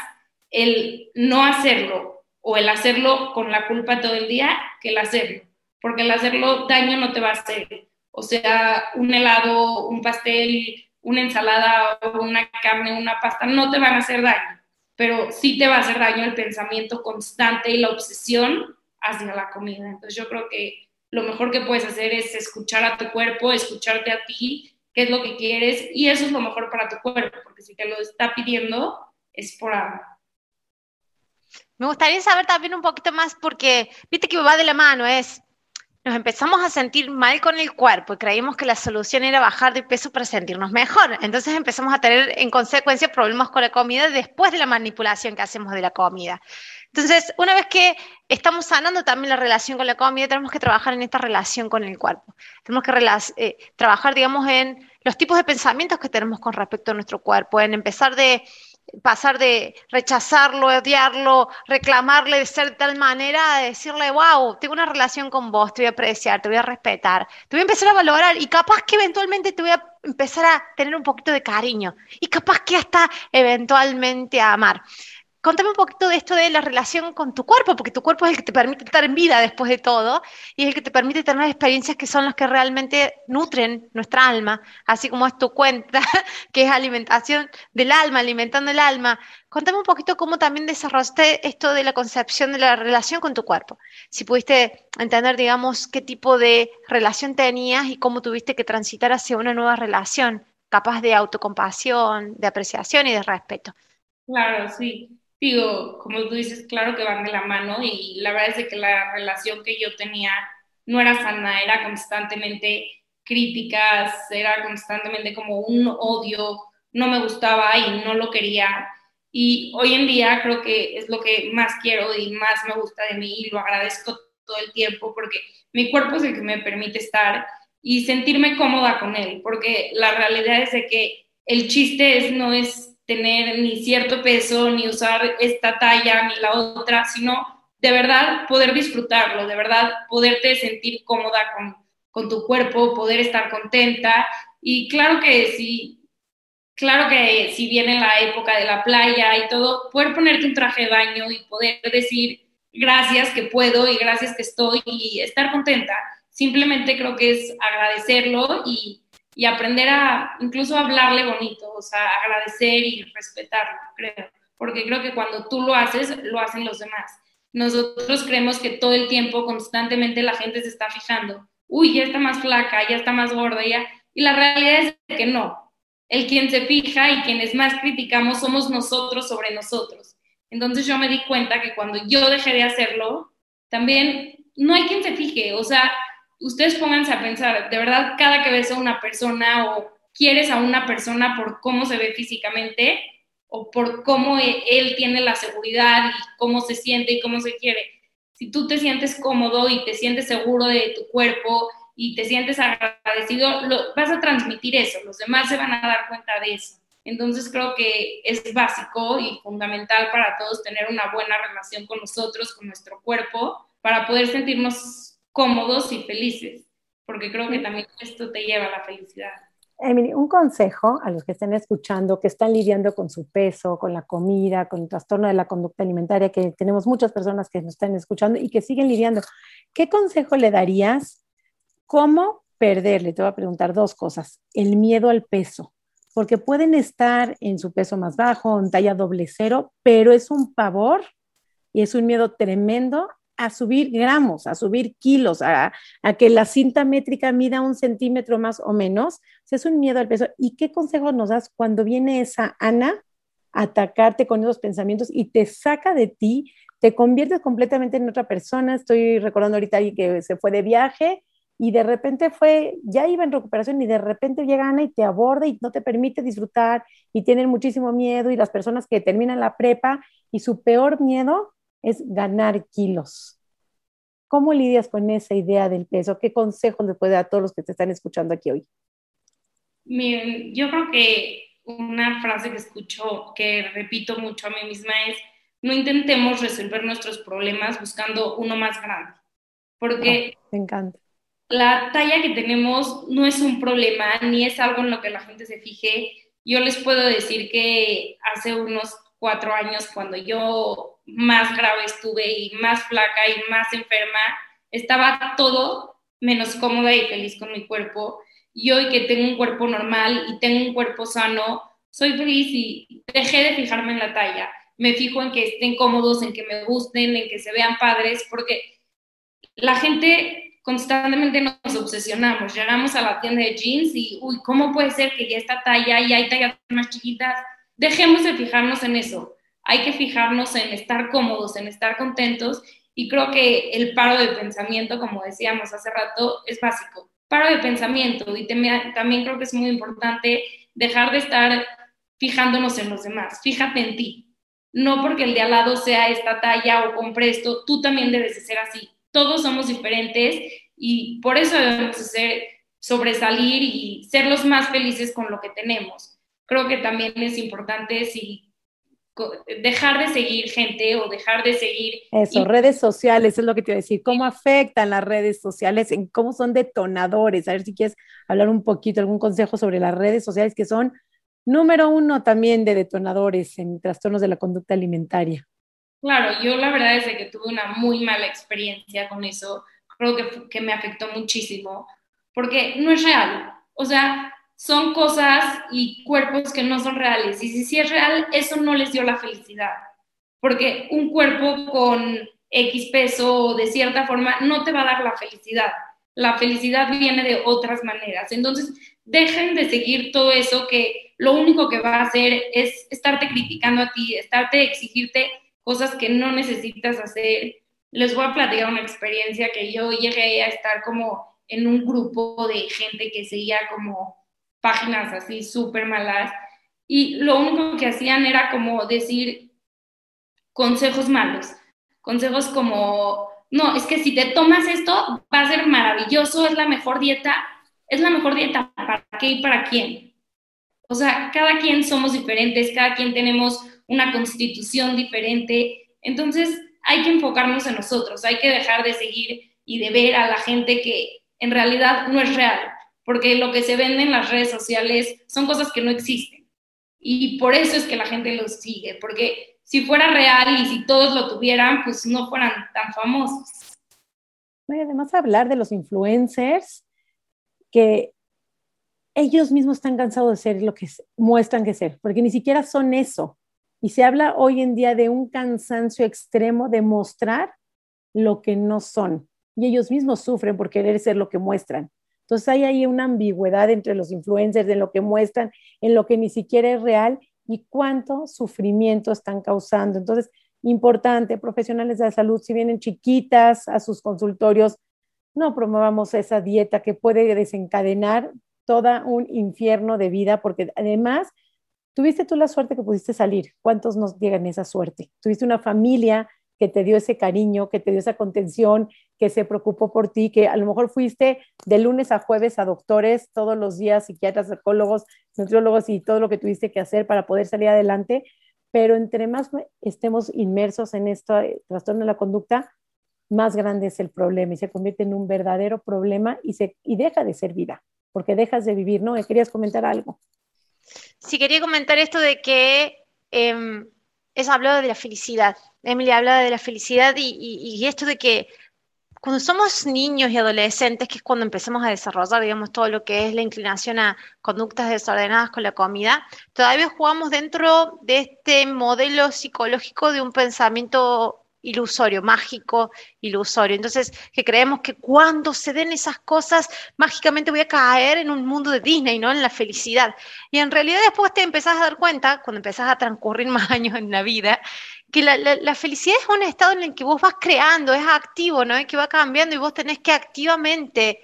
Speaker 3: el no hacerlo o el hacerlo con la culpa todo el día que el hacerlo, porque el hacerlo daño no te va a hacer. O sea, un helado, un pastel, una ensalada, una carne, una pasta, no te van a hacer daño, pero sí te va a hacer daño el pensamiento constante y la obsesión hacia la comida. Entonces yo creo que lo mejor que puedes hacer es escuchar a tu cuerpo, escucharte a ti, qué es lo que quieres, y eso es lo mejor para tu cuerpo, porque si te lo está pidiendo, es por algo.
Speaker 2: Me gustaría saber también un poquito más, porque viste que va de la mano, es, nos empezamos a sentir mal con el cuerpo y creímos que la solución era bajar de peso para sentirnos mejor. Entonces empezamos a tener en consecuencia problemas con la comida después de la manipulación que hacemos de la comida. Entonces, una vez que estamos sanando también la relación con la comida, tenemos que trabajar en esta relación con el cuerpo. Tenemos que eh, trabajar, digamos, en los tipos de pensamientos que tenemos con respecto a nuestro cuerpo, en empezar de pasar de rechazarlo, odiarlo, reclamarle de ser tal manera, decirle, wow, tengo una relación con vos, te voy a apreciar, te voy a respetar, te voy a empezar a valorar y capaz que eventualmente te voy a empezar a tener un poquito de cariño y capaz que hasta eventualmente a amar. Contame un poquito de esto de la relación con tu cuerpo, porque tu cuerpo es el que te permite estar en vida después de todo y es el que te permite tener experiencias que son las que realmente nutren nuestra alma, así como es tu cuenta, <laughs> que es alimentación del alma, alimentando el alma. Contame un poquito cómo también desarrollaste esto de la concepción de la relación con tu cuerpo. Si pudiste entender, digamos, qué tipo de relación tenías y cómo tuviste que transitar hacia una nueva relación, capaz de autocompasión, de apreciación y de respeto.
Speaker 3: Claro, sí digo, como tú dices, claro que van de la mano y la verdad es que la relación que yo tenía no era sana, era constantemente críticas, era constantemente como un odio, no me gustaba y no lo quería. Y hoy en día creo que es lo que más quiero y más me gusta de mí y lo agradezco todo el tiempo porque mi cuerpo es el que me permite estar y sentirme cómoda con él, porque la realidad es de que el chiste es, no es tener ni cierto peso, ni usar esta talla, ni la otra, sino de verdad poder disfrutarlo, de verdad poderte sentir cómoda con, con tu cuerpo, poder estar contenta. Y claro que sí, claro que si viene la época de la playa y todo, poder ponerte un traje de baño y poder decir gracias que puedo y gracias que estoy y estar contenta. Simplemente creo que es agradecerlo y, y aprender a incluso hablarle bonito, o sea, agradecer y respetarlo, creo. Porque creo que cuando tú lo haces, lo hacen los demás. Nosotros creemos que todo el tiempo, constantemente, la gente se está fijando. Uy, ya está más flaca, ya está más gorda, ya. Y la realidad es que no. El quien se fija y quienes más criticamos somos nosotros sobre nosotros. Entonces yo me di cuenta que cuando yo dejé de hacerlo, también no hay quien se fije. O sea, ustedes pónganse a pensar, de verdad, cada que ves a una persona o quieres a una persona por cómo se ve físicamente o por cómo e, él tiene la seguridad y cómo se siente y cómo se quiere. Si tú te sientes cómodo y te sientes seguro de tu cuerpo y te sientes agradecido, lo, vas a transmitir eso, los demás se van a dar cuenta de eso. Entonces creo que es básico y fundamental para todos tener una buena relación con nosotros, con nuestro cuerpo, para poder sentirnos cómodos y felices, porque creo que también esto te lleva a la felicidad.
Speaker 1: Emily, un consejo a los que estén escuchando, que están lidiando con su peso, con la comida, con el trastorno de la conducta alimentaria, que tenemos muchas personas que nos están escuchando y que siguen lidiando. ¿Qué consejo le darías? ¿Cómo perderle? Te voy a preguntar dos cosas. El miedo al peso, porque pueden estar en su peso más bajo, en talla doble cero, pero es un pavor y es un miedo tremendo a subir gramos, a subir kilos, a, que la cinta métrica mida un centímetro más o menos. es un miedo al peso. ¿Y qué consejo nos das cuando viene esa Ana a atacarte con esos pensamientos y te saca de ti, te conviertes completamente en otra persona? Estoy recordando ahorita que se fue de viaje y de repente fue, ya iba en recuperación y de repente llega Ana y te aborda y no te permite disfrutar y tienen muchísimo miedo y las personas que terminan la prepa y su peor miedo es ganar kilos. ¿Cómo lidias con esa idea del peso? ¿Qué consejos le puede dar a todos los que te están escuchando aquí hoy?
Speaker 3: Miren, yo creo que una frase que escucho, que repito mucho a mí misma es, no intentemos resolver nuestros problemas buscando uno más grande, porque
Speaker 1: me encanta.
Speaker 3: la talla que tenemos no es un problema, ni es algo en lo que la gente se fije. Yo les puedo decir que hace unos cuatro años, cuando yo más grave estuve y más flaca y más enferma, estaba todo menos cómoda y feliz con mi cuerpo. Y hoy que tengo un cuerpo normal y tengo un cuerpo sano, soy feliz y dejé de fijarme en la talla. Me fijo en que estén cómodos, en que me gusten, en que se vean padres, porque la gente constantemente nos obsesionamos. Llegamos a la tienda de jeans y, uy, ¿cómo puede ser que ya esta talla y hay tallas más chiquitas? Dejemos de fijarnos en eso hay que fijarnos en estar cómodos, en estar contentos y creo que el paro de pensamiento, como decíamos hace rato, es básico. Paro de pensamiento y también creo que es muy importante dejar de estar fijándonos en los demás. Fíjate en ti. No porque el de al lado sea esta talla o compre esto, tú también debes de ser así. Todos somos diferentes y por eso debemos ser, sobresalir y ser los más felices con lo que tenemos. Creo que también es importante si dejar de seguir gente o dejar de seguir...
Speaker 1: Eso, redes sociales, es lo que te iba a decir. ¿Cómo afectan las redes sociales? En ¿Cómo son detonadores? A ver si quieres hablar un poquito, algún consejo sobre las redes sociales que son número uno también de detonadores en trastornos de la conducta alimentaria.
Speaker 3: Claro, yo la verdad es que tuve una muy mala experiencia con eso. Creo que, que me afectó muchísimo porque no es real. O sea, son cosas y cuerpos que no son reales. Y si es real, eso no les dio la felicidad. Porque un cuerpo con X peso de cierta forma no te va a dar la felicidad. La felicidad viene de otras maneras. Entonces, dejen de seguir todo eso que lo único que va a hacer es estarte criticando a ti, estarte exigirte cosas que no necesitas hacer. Les voy a platicar una experiencia que yo llegué a estar como en un grupo de gente que seguía como páginas así súper malas. Y lo único que hacían era como decir consejos malos, consejos como, no, es que si te tomas esto va a ser maravilloso, es la mejor dieta, es la mejor dieta para qué y para quién. O sea, cada quien somos diferentes, cada quien tenemos una constitución diferente, entonces hay que enfocarnos en nosotros, hay que dejar de seguir y de ver a la gente que en realidad no es real porque lo que se vende en las redes sociales son cosas que no existen. Y por eso es que la gente los sigue, porque si fuera real y si todos lo tuvieran, pues no fueran tan famosos.
Speaker 1: Y además hablar de los influencers, que ellos mismos están cansados de ser lo que muestran que ser, porque ni siquiera son eso. Y se habla hoy en día de un cansancio extremo de mostrar lo que no son. Y ellos mismos sufren por querer ser lo que muestran. Entonces hay ahí una ambigüedad entre los influencers, en lo que muestran, en lo que ni siquiera es real y cuánto sufrimiento están causando. Entonces, importante, profesionales de la salud, si vienen chiquitas a sus consultorios, no promovamos esa dieta que puede desencadenar todo un infierno de vida, porque además tuviste tú la suerte que pudiste salir. ¿Cuántos nos llegan esa suerte? Tuviste una familia que te dio ese cariño, que te dio esa contención, que se preocupó por ti, que a lo mejor fuiste de lunes a jueves a doctores todos los días, psiquiatras, psicólogos, nutriólogos y todo lo que tuviste que hacer para poder salir adelante, pero entre más estemos inmersos en este trastorno de la conducta, más grande es el problema y se convierte en un verdadero problema y, se, y deja de ser vida, porque dejas de vivir, ¿no? ¿Querías comentar algo?
Speaker 2: Sí, quería comentar esto de que eh, es hablado de la felicidad Emily hablaba de la felicidad y, esto de que cuando somos niños y adolescentes, que es cuando empezamos a desarrollar, digamos, todo lo que es la inclinación a conductas desordenadas con la comida, todavía jugamos dentro de este modelo psicológico de un pensamiento ilusorio, mágico, ilusorio. Entonces, que creemos que cuando se den esas cosas, mágicamente voy a caer en un mundo de Disney, ¿no? En la felicidad. Y en realidad después te empezás a dar cuenta, cuando empezás a transcurrir <laughs> más años en la vida, que la, felicidad es un estado en el que vos vas creando, es activo, ¿no? Es que va cambiando y vos tenés que activamente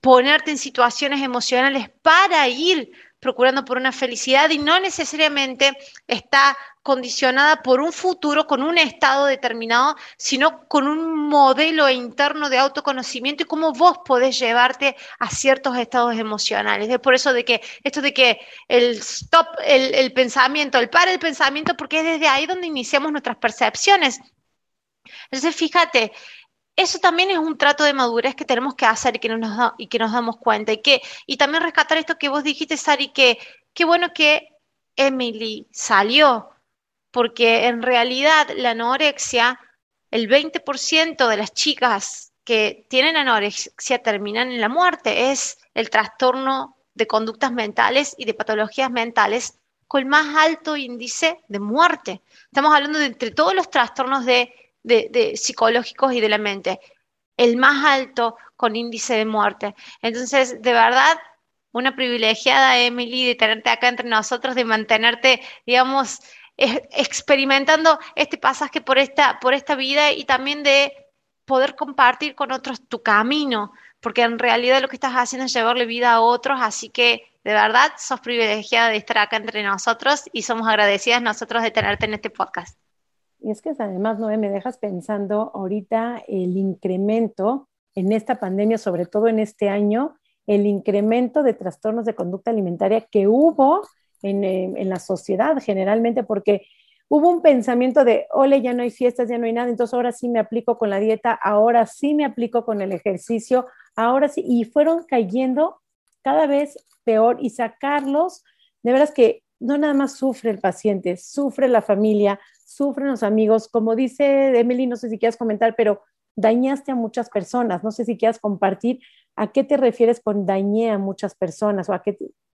Speaker 2: ponerte en situaciones emocionales para ir procurando por una felicidad y no necesariamente está condicionada por un futuro con un estado determinado, sino con un modelo interno de autoconocimiento y cómo vos podés llevarte a ciertos estados emocionales. Es por eso de que esto de que el stop, el, pensamiento, el para el pensamiento, porque es desde ahí donde iniciamos nuestras percepciones. Entonces, fíjate, eso también es un trato de madurez que tenemos que hacer y que, nos, y que nos damos cuenta. Y, que, y también rescatar esto que vos dijiste, Sari, que qué bueno que Emily salió, porque en realidad la anorexia, el 20% de las chicas que tienen anorexia terminan en la muerte. Es el trastorno de conductas mentales y de patologías mentales con más alto índice de muerte. Estamos hablando de entre todos los trastornos de de, psicológicos y de la mente, el más alto con índice de muerte. Entonces, de verdad, una privilegiada, Emily, de tenerte acá entre nosotros, de mantenerte, digamos, experimentando este pasaje por esta, por esta vida y también de poder compartir con otros tu camino, porque en realidad lo que estás haciendo es llevarle vida a otros, así que de verdad sos privilegiada de estar acá entre nosotros y somos agradecidas nosotros de tenerte en este podcast.
Speaker 1: Y es que además, Noé, me dejas pensando ahorita el incremento en esta pandemia, sobre todo en este año, el incremento de trastornos de conducta alimentaria que hubo en, eh, en la sociedad generalmente, porque hubo un pensamiento de, ole, ya no hay fiestas, ya no hay nada, entonces ahora sí me aplico con la dieta, ahora sí me aplico con el ejercicio, ahora sí, y fueron cayendo cada vez peor y sacarlos, de veras que no nada más sufre el paciente, sufre la familia, sufren los amigos, como dice Emily, no sé si quieres comentar, pero dañaste a muchas personas, no sé si quieras compartir a qué te refieres con dañé a muchas personas o a qué,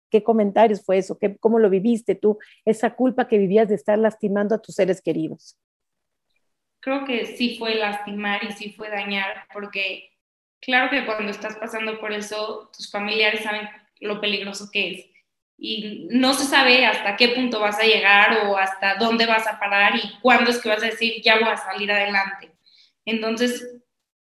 Speaker 1: qué comentarios fue eso, ¿Qué, cómo lo viviste tú, esa culpa que vivías de estar lastimando a tus seres queridos.
Speaker 3: Creo que sí fue lastimar y sí fue dañar, porque claro que cuando estás pasando por eso, tus familiares saben lo peligroso que es. Y no se sabe hasta qué punto vas a llegar o hasta dónde vas a parar y cuándo es que vas a decir, ya voy a salir adelante. Entonces,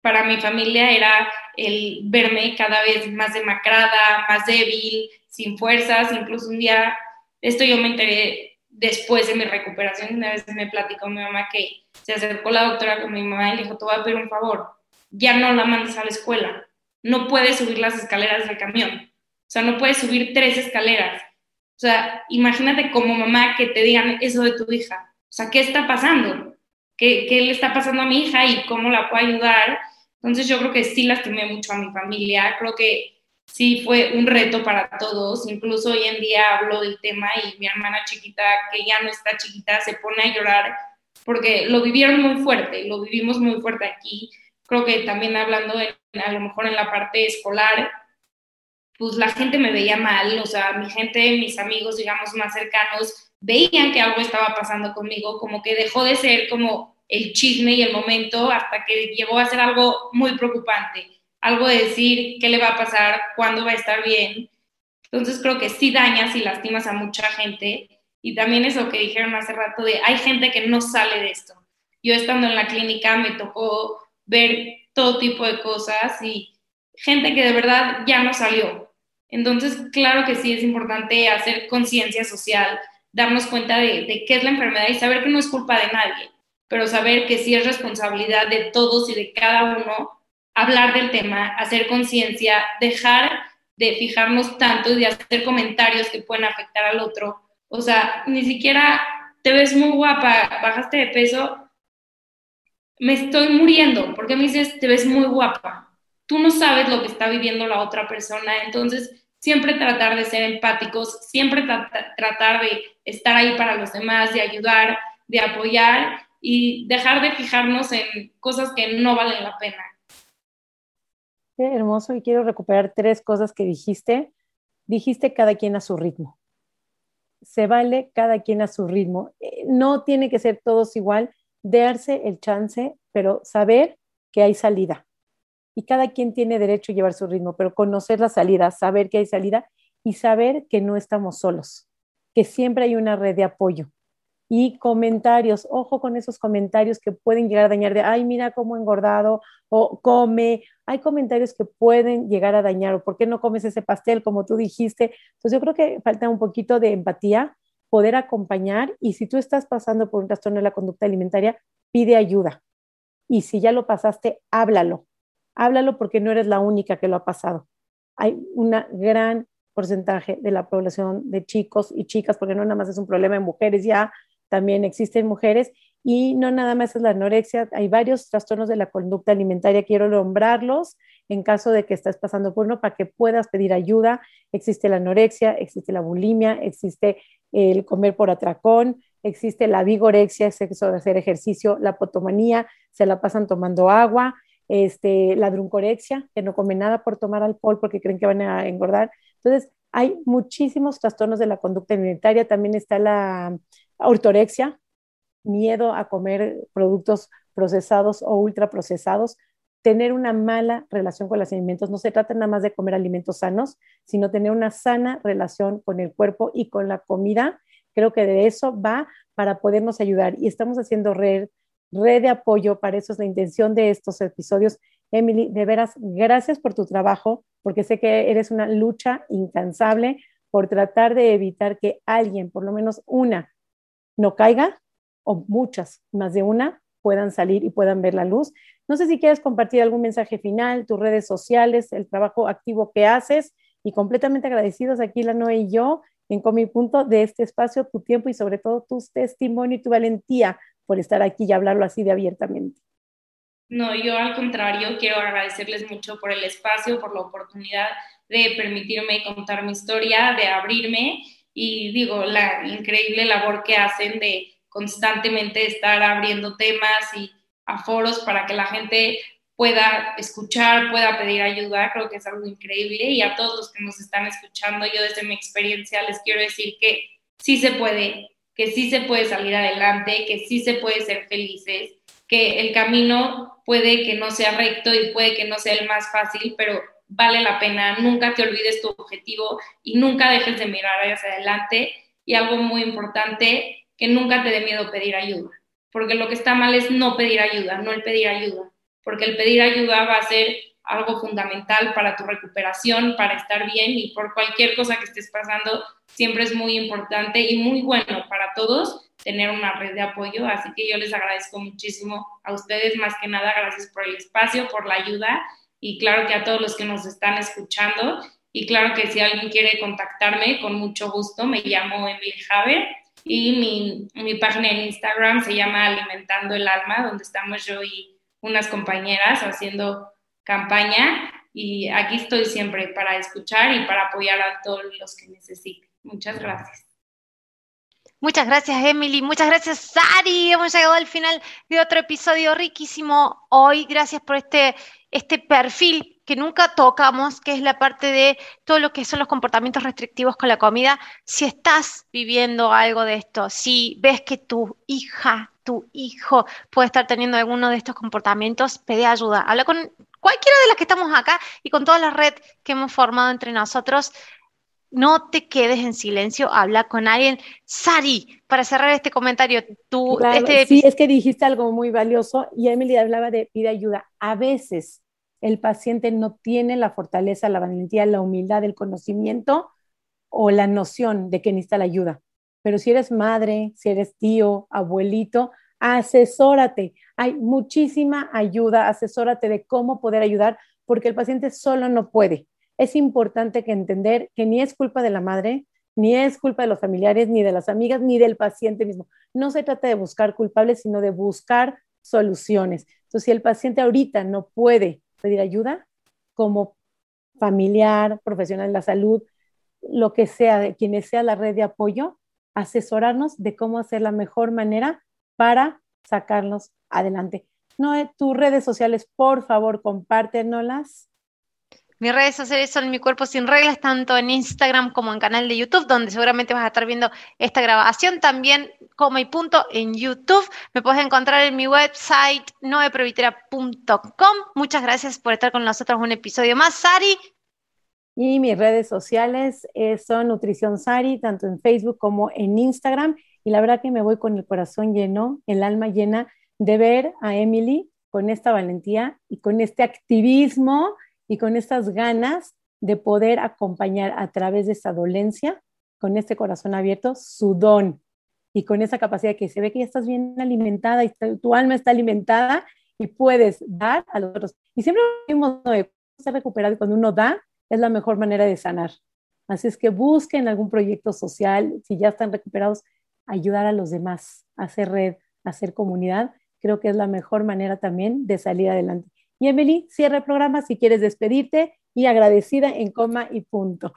Speaker 3: para mi familia era el verme cada vez más demacrada, más débil, sin fuerzas. Incluso un día, esto yo me enteré después de mi recuperación, una vez me platicó mi mamá que se acercó la doctora con mi mamá y le dijo, te voy a pedir un favor, ya no la mandes a la escuela, no puedes subir las escaleras del camión, o sea, no puedes subir tres escaleras. O sea, imagínate como mamá que te digan eso de tu hija. O sea, ¿qué está pasando? ¿Qué, ¿Qué, le está pasando a mi hija y cómo la puedo ayudar? Entonces yo creo que sí lastimé mucho a mi familia, creo que sí fue un reto para todos, incluso hoy en día hablo del tema y mi hermana chiquita, que ya no está chiquita, se pone a llorar porque lo vivieron muy fuerte, lo vivimos muy fuerte aquí. Creo que también hablando a lo mejor en la parte escolar, pues la gente me veía mal, o sea, mi gente, mis amigos, digamos, más cercanos, veían que algo estaba pasando conmigo, como que dejó de ser como el chisme y el momento hasta que llegó a ser algo muy preocupante, algo de decir qué le va a pasar, cuándo va a estar bien. Entonces creo que sí dañas y lastimas a mucha gente. Y también eso que dijeron hace rato de hay gente que no sale de esto. Yo estando en la clínica me tocó ver todo tipo de cosas y gente que de verdad ya no salió. Entonces, claro que sí es importante hacer conciencia social, darnos cuenta de, qué es la enfermedad y saber que no es culpa de nadie, pero saber que sí es responsabilidad de todos y de cada uno hablar del tema, hacer conciencia, dejar de fijarnos tanto y de hacer comentarios que pueden afectar al otro. O sea, ni siquiera te ves muy guapa, bajaste de peso, me estoy muriendo, porque me dices, te ves muy guapa. Tú no sabes lo que está viviendo la otra persona, entonces siempre tratar de ser empáticos, siempre tratar de estar ahí para los demás, de ayudar, de apoyar y dejar de fijarnos en cosas que no valen la pena.
Speaker 1: Qué hermoso y quiero recuperar tres cosas que dijiste. Dijiste cada quien a su ritmo. Se vale cada quien a su ritmo. Eh, no tiene que ser todos igual, darse el chance, pero saber que hay salida. Y cada quien tiene derecho a llevar su ritmo, pero conocer la salida, saber que hay salida y saber que no estamos solos, que siempre hay una red de apoyo y comentarios, ojo con esos comentarios que pueden llegar a dañar de, ay, mira cómo engordado o come, hay comentarios que pueden llegar a dañar o por qué no comes ese pastel como tú dijiste. Entonces yo creo que falta un poquito de empatía, poder acompañar y si tú estás pasando por un trastorno de la conducta alimentaria, pide ayuda. Y si ya lo pasaste, háblalo. Háblalo porque no eres la única que lo ha pasado. Hay una gran porcentaje de la población de chicos y chicas, porque no nada más es un problema en mujeres ya, también existen mujeres y no nada más es la anorexia, hay varios trastornos de la conducta alimentaria, quiero nombrarlos en caso de que estés pasando por uno para que puedas pedir ayuda. Existe la anorexia, existe la bulimia, existe el comer por atracón, existe la vigorexia, sexo de hacer ejercicio, la potomanía, se la pasan tomando agua, este, la druncorexia, que no come nada por tomar alcohol porque creen que van a engordar. Entonces, hay muchísimos trastornos de la conducta alimentaria, también está la ortorexia, miedo a comer productos procesados o ultraprocesados, tener una mala relación con los alimentos. No se trata nada más de comer alimentos sanos, sino tener una sana relación con el cuerpo y con la comida. Creo que de eso va para podernos ayudar. Y estamos haciendo red, red de apoyo, para eso es la intención de estos episodios. Emily, de veras, gracias por tu trabajo, porque sé que eres una lucha incansable por tratar de evitar que alguien, por lo menos una, no caiga o muchas, más de una, puedan salir y puedan ver la luz. No sé si quieres compartir algún mensaje final, tus redes sociales, el trabajo activo que haces y completamente agradecidos aquí la Noé y yo en Comi Punto de este espacio, tu tiempo y sobre todo tus testimonios y tu valentía por estar aquí y hablarlo así de abiertamente.
Speaker 3: No, yo al contrario, quiero agradecerles mucho por el espacio, por la oportunidad de permitirme contar mi historia, de abrirme y digo, la increíble labor que hacen de constantemente estar abriendo temas y a foros para que la gente pueda escuchar, pueda pedir ayuda, creo que es algo increíble y a todos los que nos están escuchando, yo desde mi experiencia les quiero decir que sí se puede, que sí se puede salir adelante, que sí se puede ser felices, que el camino puede que no sea recto y puede que no sea el más fácil, pero vale la pena, nunca te olvides tu objetivo y nunca dejes de mirar hacia adelante. Y algo muy importante, que nunca te dé miedo pedir ayuda, porque lo que está mal es no pedir ayuda, no el pedir ayuda porque el pedir ayuda va a ser algo fundamental para tu recuperación, para estar bien y por cualquier cosa que estés pasando, siempre es muy importante y muy bueno para todos tener una red de apoyo. Así que yo les agradezco muchísimo a ustedes, más que nada, gracias por el espacio, por la ayuda y claro que a todos los que nos están escuchando. Y claro que si alguien quiere contactarme, con mucho gusto, me llamo Emily Haber y mi, mi página en Instagram se llama Alimentando el Alma, donde estamos yo y unas compañeras haciendo campaña y aquí estoy siempre para escuchar y para apoyar a todos los que necesiten. Muchas gracias.
Speaker 2: Muchas gracias, Emily. Muchas gracias, Sari. Hemos llegado al final de otro episodio riquísimo hoy. Gracias por este, este perfil que nunca tocamos, que es la parte de todo lo que son los comportamientos restrictivos con la comida. Si estás viviendo algo de esto, si ves que tu hija, tu hijo puede estar teniendo alguno de estos comportamientos, pide ayuda. Habla con cualquiera de las que estamos acá y con toda la red que hemos formado entre nosotros. No te quedes en silencio, habla con alguien. Sari, para cerrar este comentario, tú... Este
Speaker 1: sí, es que dijiste algo muy valioso y Emily hablaba de pide ayuda. A veces el paciente no tiene la fortaleza, la valentía, la humildad, el conocimiento o la noción de que necesita la ayuda. Pero si eres madre, si eres tío, abuelito, asesórate. Hay muchísima ayuda, asesórate de cómo poder ayudar, porque el paciente solo no puede. Es importante que entender que ni es culpa de la madre, ni es culpa de los familiares, ni de las amigas, ni del paciente mismo. No se trata de buscar culpables, sino de buscar soluciones. Entonces, si el paciente ahorita no puede pedir ayuda, como familiar, profesional de la salud, lo que sea, de quienes sea la red de apoyo, asesorarnos de cómo hacer la mejor manera para sacarnos adelante. Noé, tus redes sociales, por favor, compártenoslas.
Speaker 2: Mis redes sociales son Mi Cuerpo Sin Reglas, tanto en Instagram como en canal de YouTube, donde seguramente vas a estar viendo esta grabación. También como y punto en YouTube. Me puedes encontrar en mi website noeprovitera.com. Muchas gracias por estar con nosotros un episodio más. Sari,
Speaker 1: y mis redes sociales eh, son Nutrición Sari, tanto en Facebook como en Instagram. Y la verdad que me voy con el corazón lleno, el alma llena de ver a Emily con esta valentía y con este activismo y con estas ganas de poder acompañar a través de esta dolencia, con este corazón abierto, su don y con esa capacidad que se ve que ya estás bien alimentada y tu alma está alimentada y puedes dar a los otros. Y siempre vimos, no, se recuperado cuando uno da, es la mejor manera de sanar. Así es que busquen algún proyecto social, si ya están recuperados, ayudar a los demás, hacer red, hacer comunidad, creo que es la mejor manera también de salir adelante. Y Emily, cierra el programa si quieres despedirte y agradecida en coma y punto.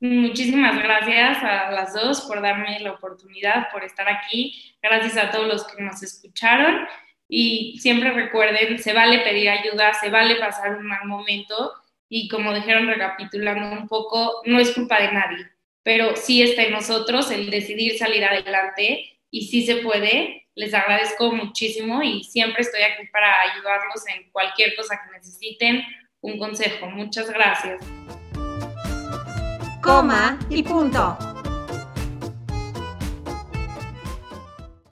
Speaker 3: Muchísimas gracias a las dos por darme la oportunidad, por estar aquí. Gracias a todos los que nos escucharon. Y siempre recuerden, se vale pedir ayuda, se vale pasar un mal momento y como dijeron recapitulando un poco, no es culpa de nadie, pero sí está en nosotros el decidir salir adelante y sí se puede. Les agradezco muchísimo y siempre estoy aquí para ayudarlos en cualquier cosa que necesiten. Un consejo. Muchas gracias.
Speaker 4: Coma y punto.